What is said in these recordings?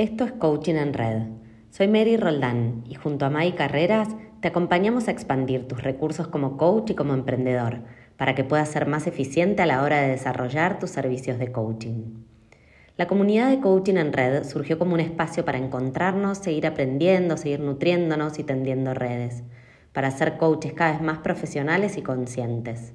Esto es Coaching en Red. Soy Mary Roldán y junto a Mai Carreras te acompañamos a expandir tus recursos como coach y como emprendedor para que puedas ser más eficiente a la hora de desarrollar tus servicios de coaching. La comunidad de Coaching en Red surgió como un espacio para encontrarnos, seguir aprendiendo, seguir nutriéndonos y tendiendo redes, para ser coaches cada vez más profesionales y conscientes.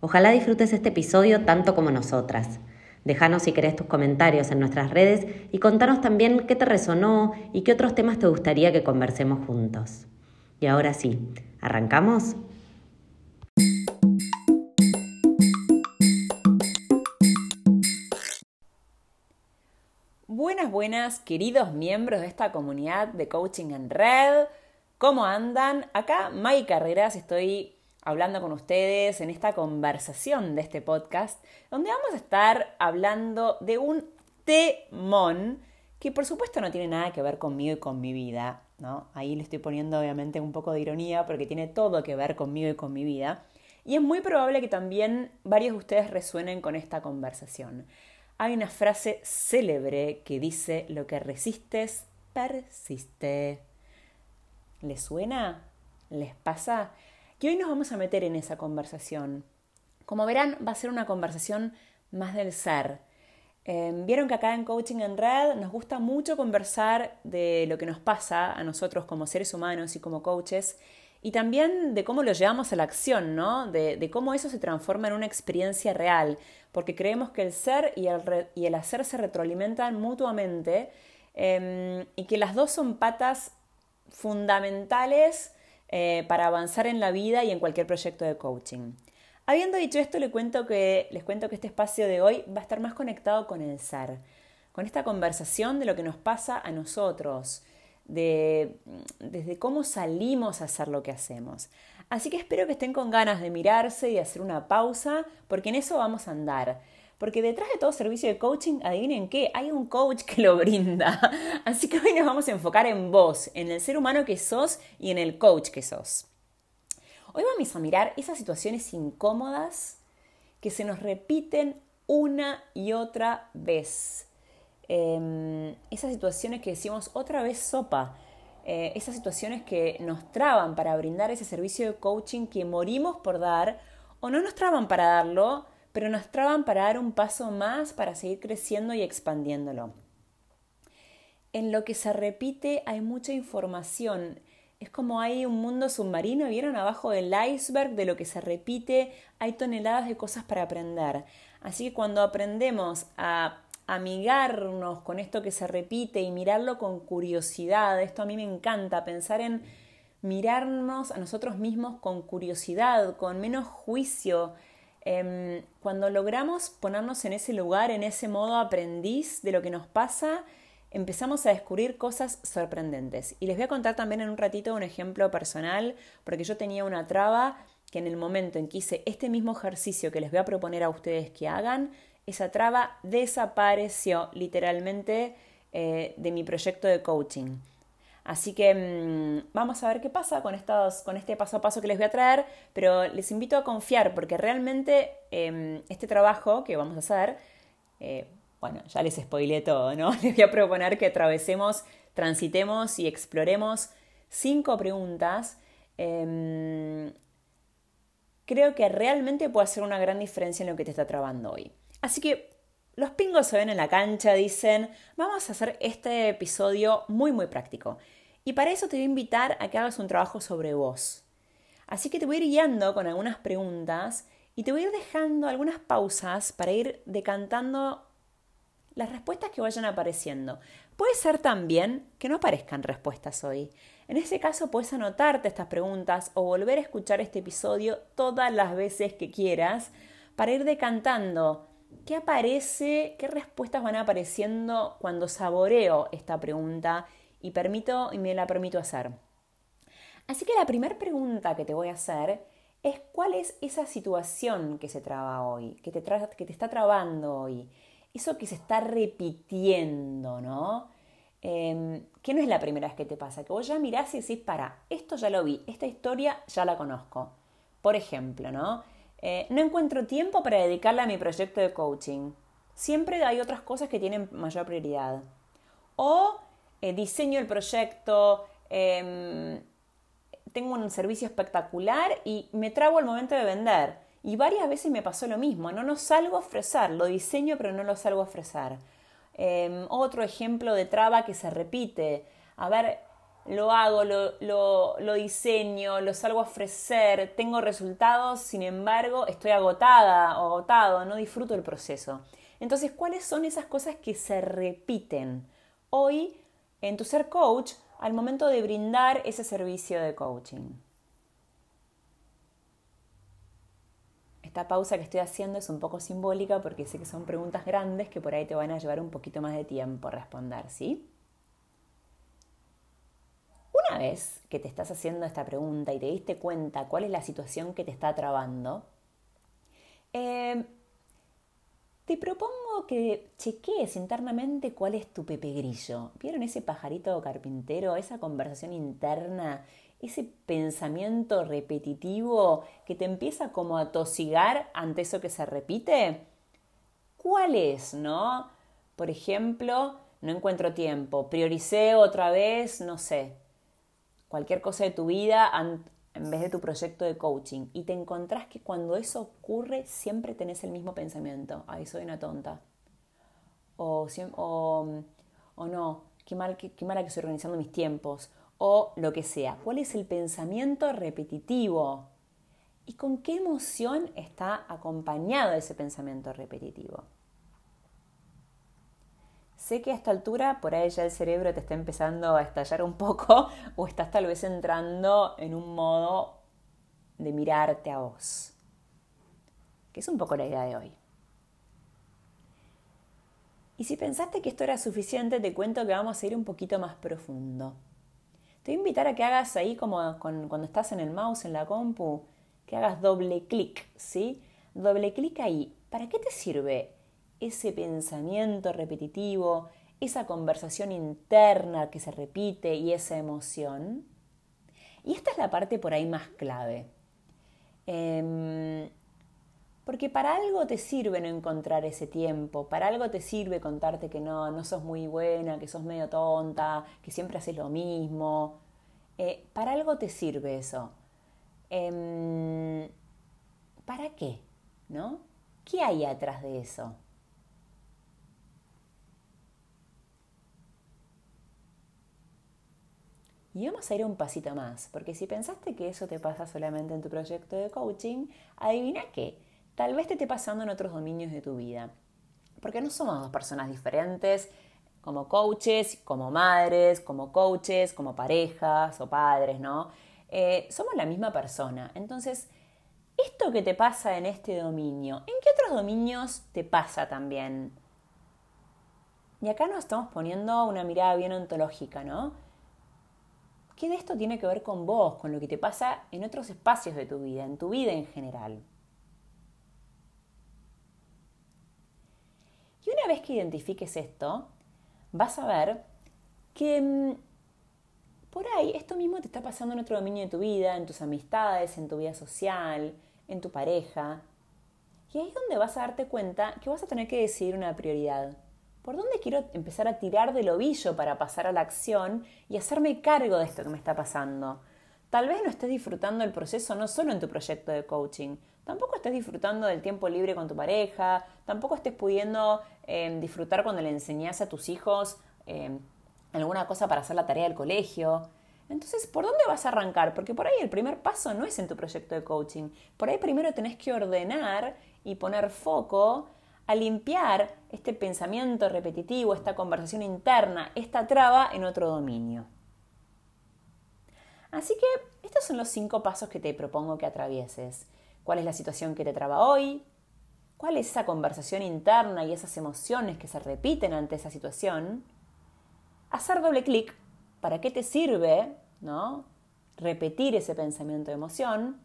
Ojalá disfrutes este episodio tanto como nosotras. Déjanos si querés tus comentarios en nuestras redes y contanos también qué te resonó y qué otros temas te gustaría que conversemos juntos. Y ahora sí, ¿arrancamos? Buenas, buenas, queridos miembros de esta comunidad de Coaching en Red. ¿Cómo andan? Acá Mai Carreras, estoy hablando con ustedes en esta conversación de este podcast, donde vamos a estar hablando de un temón que por supuesto no tiene nada que ver conmigo y con mi vida, ¿no? Ahí le estoy poniendo obviamente un poco de ironía porque tiene todo que ver conmigo y con mi vida. Y es muy probable que también varios de ustedes resuenen con esta conversación. Hay una frase célebre que dice, lo que resistes, persiste. ¿Les suena? ¿Les pasa? Y hoy nos vamos a meter en esa conversación. Como verán, va a ser una conversación más del ser. Em, vieron que acá en Coaching en Red nos gusta mucho conversar de lo que nos pasa a nosotros como seres humanos y como coaches y también de cómo lo llevamos a la acción, ¿no? De, cómo eso se transforma en una experiencia real, porque creemos que el ser y el, y el hacer se retroalimentan mutuamente em, y que las dos son patas fundamentales eh, para avanzar en la vida y en cualquier proyecto de coaching. Habiendo dicho esto, les cuento, que, les cuento que este espacio de hoy va a estar más conectado con el ser, con esta conversación de lo que nos pasa a nosotros, de, desde cómo salimos a hacer lo que hacemos. Así que espero que estén con ganas de mirarse y hacer una pausa, porque en eso vamos a andar. Porque detrás de todo servicio de coaching, adivinen qué, hay un coach que lo brinda. Así que hoy nos vamos a enfocar en vos, en el ser humano que sos y en el coach que sos. Hoy vamos a mirar esas situaciones incómodas que se nos repiten una y otra vez. Em, esas situaciones que decimos otra vez sopa. Eh, esas situaciones que nos traban para brindar ese servicio de coaching que morimos por dar o no nos traban para darlo, pero nos traban para dar un paso más para seguir creciendo y expandiéndolo. En lo que se repite hay mucha información. Es como hay un mundo submarino, vieron abajo del iceberg de lo que se repite, hay toneladas de cosas para aprender. Así que cuando aprendemos a amigarnos con esto que se repite y mirarlo con curiosidad, esto a mí me encanta, pensar en mirarnos a nosotros mismos con curiosidad, con menos juicio, Em, cuando logramos ponernos en ese lugar, en ese modo aprendiz de lo que nos pasa, empezamos a descubrir cosas sorprendentes. Y les voy a contar también en un ratito un ejemplo personal, porque yo tenía una traba que en el momento en que hice este mismo ejercicio que les voy a proponer a ustedes que hagan, esa traba desapareció literalmente eh, de mi proyecto de coaching. Así que mm, vamos a ver qué pasa con, estos, con este paso a paso que les voy a traer, pero les invito a confiar porque realmente em, este trabajo que vamos a hacer, eh, bueno, ya les spoilé todo, ¿no? Les voy a proponer que atravesemos, transitemos y exploremos cinco preguntas. Em, creo que realmente puede hacer una gran diferencia en lo que te está trabando hoy. Así que los pingos se ven en la cancha, dicen, vamos a hacer este episodio muy muy práctico. Y para eso te voy a invitar a que hagas un trabajo sobre vos. Así que te voy a ir guiando con algunas preguntas y te voy a ir dejando algunas pausas para ir decantando las respuestas que vayan apareciendo. Puede ser también que no aparezcan respuestas hoy. En ese caso puedes anotarte estas preguntas o volver a escuchar este episodio todas las veces que quieras para ir decantando ¿Qué aparece? ¿Qué respuestas van apareciendo cuando saboreo esta pregunta y, permito, y me la permito hacer? Así que la primera pregunta que te voy a hacer es cuál es esa situación que se traba hoy, que te, está trabando hoy, eso que se está repitiendo, ¿no? Eh, que no es la primera vez que te pasa, que vos ya mirás y decís, para, esto ya lo vi, esta historia ya la conozco. Por ejemplo, ¿no? Eh, no encuentro tiempo para dedicarle a mi proyecto de coaching. Siempre hay otras cosas que tienen mayor prioridad. O eh, diseño el proyecto, em, tengo un servicio espectacular y me trago al momento de vender. Y varias veces me pasó lo mismo, no lo salgo a ofrecer, lo diseño pero no lo salgo a ofrecer. Em, otro ejemplo de traba que se repite. A ver, lo hago, lo, lo, diseño, lo salgo a ofrecer, tengo resultados, sin embargo, estoy agotada o agotado, no disfruto el proceso. Entonces, ¿cuáles son esas cosas que se repiten hoy en tu ser coach al momento de brindar ese servicio de coaching? Esta pausa que estoy haciendo es un poco simbólica porque sé que son preguntas grandes que por ahí te van a llevar un poquito más de tiempo a responder, ¿sí? Vez que te estás haciendo esta pregunta y te diste cuenta cuál es la situación que te está trabando, eh, te propongo que chequees internamente cuál es tu pepe grillo. ¿Vieron ese pajarito carpintero, esa conversación interna, ese pensamiento repetitivo que te empieza como a tosigar ante eso que se repite? ¿Cuál es, no? Por ejemplo, no encuentro tiempo, prioricé otra vez, no sé, cualquier cosa de tu vida en vez de tu proyecto de coaching y te encontrás que cuando eso ocurre siempre tenés el mismo pensamiento, ay, soy una tonta. O, o, no, qué, mal, qué, qué mala que estoy organizando mis tiempos. O lo que sea. ¿Cuál es el pensamiento repetitivo? ¿Y con qué emoción está acompañado ese pensamiento repetitivo? Sé que a esta altura por ahí ya el cerebro te está empezando a estallar un poco o estás tal vez entrando en un modo de mirarte a vos, que es un poco la idea de hoy. Y si pensaste que esto era suficiente, te cuento que vamos a ir un poquito más profundo. Te voy a invitar a que hagas ahí como cuando estás en el mouse, en la compu, que hagas doble clic, ¿sí? Doble clic ahí. ¿Para qué te sirve ese pensamiento repetitivo, esa conversación interna que se repite y esa emoción. Y esta es la parte por ahí más clave. Em, porque para algo te sirve no encontrar ese tiempo, para algo te sirve contarte que no, no sos muy buena, que sos medio tonta, que siempre haces lo mismo. Eh, para algo te sirve eso. Em, ¿Para qué? ¿No? ¿Qué hay atrás de eso? Y vamos a ir un pasito más, porque si pensaste que eso te pasa solamente en tu proyecto de coaching, adivina qué, tal vez te esté pasando en otros dominios de tu vida. Porque no somos dos personas diferentes como coaches, como madres, como coaches, como parejas o padres, ¿no? Eh, somos la misma persona. Entonces, esto que te pasa en este dominio, ¿en qué otros dominios te pasa también? Y acá nos estamos poniendo una mirada bien ontológica, ¿no? ¿Qué de esto tiene que ver con vos, con lo que te pasa en otros espacios de tu vida, en tu vida en general? Y una vez que identifiques esto, vas a ver que mm, por ahí esto mismo te está pasando en otro dominio de tu vida, en tus amistades, en tu vida social, en tu pareja. Y ahí es donde vas a darte cuenta que vas a tener que decidir una prioridad. ¿Por dónde quiero empezar a tirar del ovillo para pasar a la acción y hacerme cargo de esto que me está pasando? Tal vez no estés disfrutando el proceso no solo en tu proyecto de coaching, tampoco estés disfrutando del tiempo libre con tu pareja, tampoco estés pudiendo em, disfrutar cuando le enseñas a tus hijos em, alguna cosa para hacer la tarea del colegio. Entonces, ¿por dónde vas a arrancar? Porque por ahí el primer paso no es en tu proyecto de coaching. Por ahí primero tenés que ordenar y poner foco a limpiar este pensamiento repetitivo, esta conversación interna, esta traba en otro dominio. Así que estos son los cinco pasos que te propongo que atravieses. ¿Cuál es la situación que te traba hoy? ¿Cuál es esa conversación interna y esas emociones que se repiten ante esa situación? Hacer doble clic. ¿Para qué te sirve? ¿No? Repetir ese pensamiento de emoción.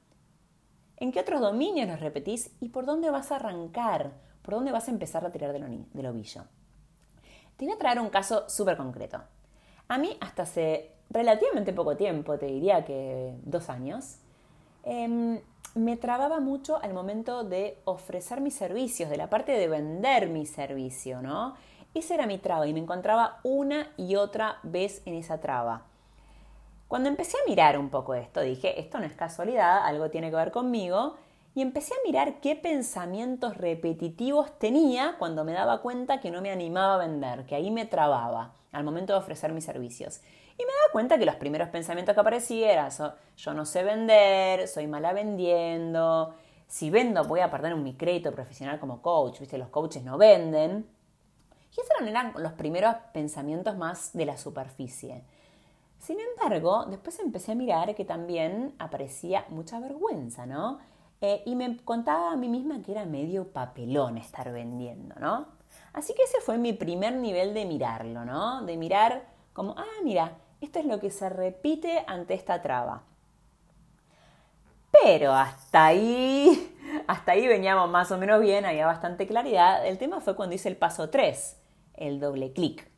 ¿En qué otros dominios los repetís y por dónde vas a arrancar? ¿Por dónde vas a empezar a tirar del, ovillo? Te voy a traer un caso súper concreto. A mí, hasta hace relativamente poco tiempo, te diría que dos años, em, me trababa mucho al momento de ofrecer mis servicios, de la parte de vender mi servicio, ¿no? Esa era mi traba y me encontraba una y otra vez en esa traba. Cuando empecé a mirar un poco esto, dije, esto no es casualidad, algo tiene que ver conmigo, y empecé a mirar qué pensamientos repetitivos tenía cuando me daba cuenta que no me animaba a vender, que ahí me trababa al momento de ofrecer mis servicios. Y me daba cuenta que los primeros pensamientos que aparecían eran, yo no sé vender, soy mala vendiendo, si vendo voy a perder mi crédito profesional como coach, viste, los coaches no venden. Y esos eran los primeros pensamientos más de la superficie. Sin embargo, después empecé a mirar que también aparecía mucha vergüenza, ¿no? Eh, y me contaba a mí misma que era medio papelón estar vendiendo, ¿no? Así que ese fue mi primer nivel de mirarlo, ¿no? De mirar como, ah, mira, esto es lo que se repite ante esta traba. Pero hasta ahí, hasta ahí veníamos más o menos bien, había bastante claridad. El tema fue cuando hice el paso 3, el doble clic.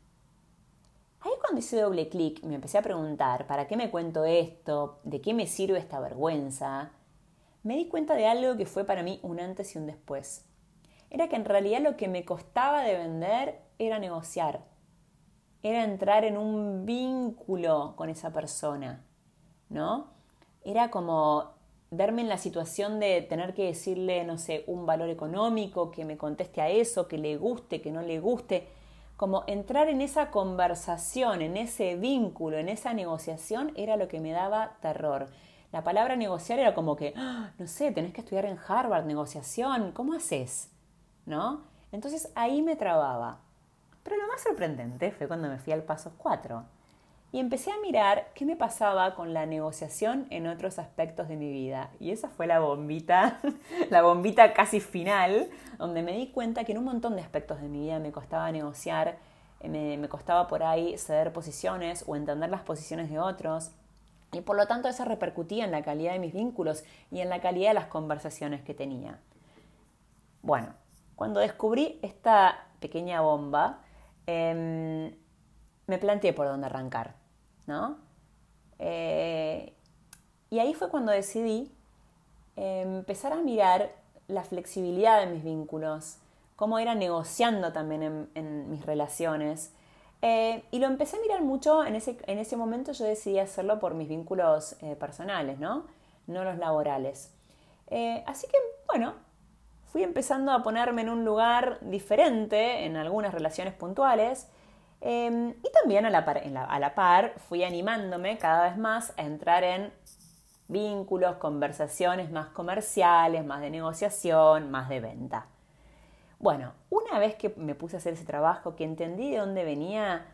Ahí cuando hice doble clic me empecé a preguntar, ¿para qué me cuento esto? ¿De qué me sirve esta vergüenza? Me di cuenta de algo que fue para mí un antes y un después. Era que en realidad lo que me costaba de vender era negociar. Era entrar en un vínculo con esa persona, ¿no? Era como verme en la situación de tener que decirle, no sé, un valor económico, que me conteste a eso, que le guste, que no le guste como entrar en esa conversación, en ese vínculo, en esa negociación, era lo que me daba terror. La palabra negociar era como que, ah, no sé, tenés que estudiar en Harvard, negociación, ¿cómo haces? ¿No? Entonces ahí me trababa. Pero lo más sorprendente fue cuando me fui al paso 4 y empecé a mirar qué me pasaba con la negociación en otros aspectos de mi vida. Y esa fue la bombita, la bombita casi final, donde me di cuenta que en un montón de aspectos de mi vida me costaba negociar, eh, me, me costaba por ahí ceder posiciones o entender las posiciones de otros. Y por lo tanto eso repercutía en la calidad de mis vínculos y en la calidad de las conversaciones que tenía. Bueno, cuando descubrí esta pequeña bomba, em, me planteé por dónde arrancar. ¿no? Eh, y ahí fue cuando decidí eh, empezar a mirar la flexibilidad de mis vínculos, cómo era negociando también en, mis relaciones. Eh, y lo empecé a mirar mucho, en ese, en ese momento yo decidí hacerlo por mis vínculos personales, ¿no? No los laborales. así que, bueno, fui empezando a ponerme en un lugar diferente en algunas relaciones puntuales Em, y también a la, a la par fui animándome cada vez más a entrar en vínculos, conversaciones más comerciales, más de negociación, más de venta. Bueno, una vez que me puse a hacer ese trabajo, que entendí de dónde venía,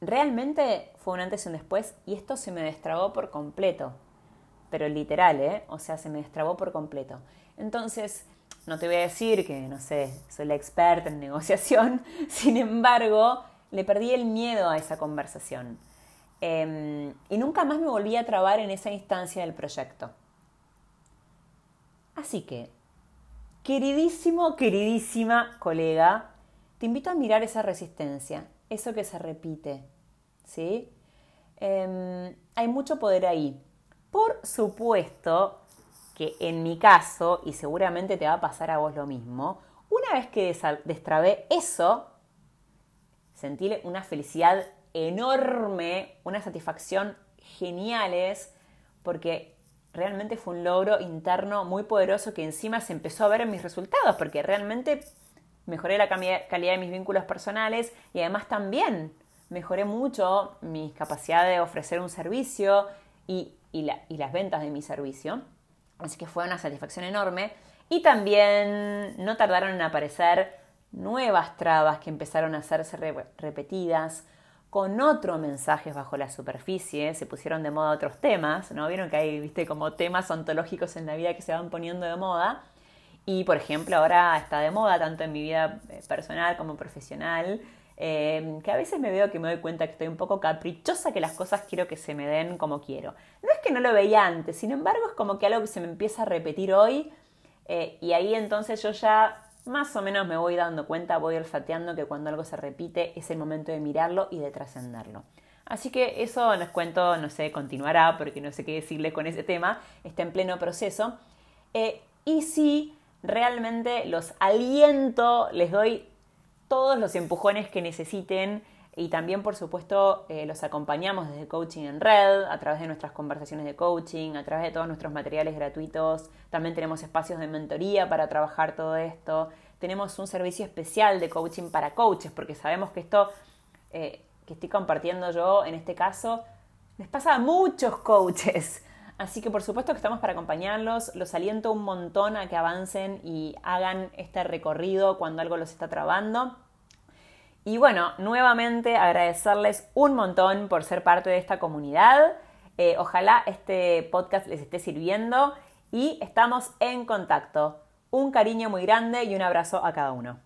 realmente fue un antes y un después y esto se me destrabó por completo. Pero literal, ¿eh? O sea, se me destrabó por completo. Entonces, no te voy a decir que, no sé, soy la experta en negociación, sin embargo, le perdí el miedo a esa conversación. Em, y nunca más me volví a trabar en esa instancia del proyecto. Así que, queridísimo, queridísima colega, te invito a mirar esa resistencia, eso que se repite. ¿sí? Em, hay mucho poder ahí. Por supuesto, que en mi caso, y seguramente te va a pasar a vos lo mismo, una vez que destrabé eso, sentí una felicidad enorme, una satisfacción geniales, porque realmente fue un logro interno muy poderoso que encima se empezó a ver en mis resultados, porque realmente mejoré la calidad de mis vínculos personales y además también mejoré mucho mi capacidad de ofrecer un servicio y, y las ventas de mi servicio. Así que fue una satisfacción enorme. Y también no tardaron en aparecer nuevas trabas que empezaron a hacerse repetidas con otros mensajes bajo la superficie, se pusieron de moda otros temas, ¿no? Vieron que hay, viste, como temas ontológicos en la vida que se van poniendo de moda. Y, por ejemplo, ahora está de moda, tanto en mi vida eh, personal como profesional, Em, que a veces me veo que me doy cuenta que estoy un poco caprichosa, que las cosas quiero que se me den como quiero. No es que no lo veía antes, sin embargo es como que algo que se me empieza a repetir hoy eh, y ahí entonces yo ya más o menos me voy dando cuenta, voy olfateando que cuando algo se repite es el momento de mirarlo y de trascenderlo. Así que eso les cuento, no sé, continuará porque no sé qué decirles con ese tema, está en pleno proceso. Eh, y si realmente los aliento, les doy todos los empujones que necesiten y también, por supuesto, eh, los acompañamos desde Coaching en Red, a través de nuestras conversaciones de coaching, a través de todos nuestros materiales gratuitos. También tenemos espacios de mentoría para trabajar todo esto. Tenemos un servicio especial de coaching para coaches, porque sabemos que esto eh, que estoy compartiendo yo, en este caso, les pasa a muchos coaches. Así que por supuesto que estamos para acompañarlos. Los aliento un montón a que avancen y hagan este recorrido cuando algo los está trabando. Y bueno, nuevamente agradecerles un montón por ser parte de esta comunidad. Eh, ojalá este podcast les esté sirviendo y estamos en contacto. Un cariño muy grande y un abrazo a cada uno.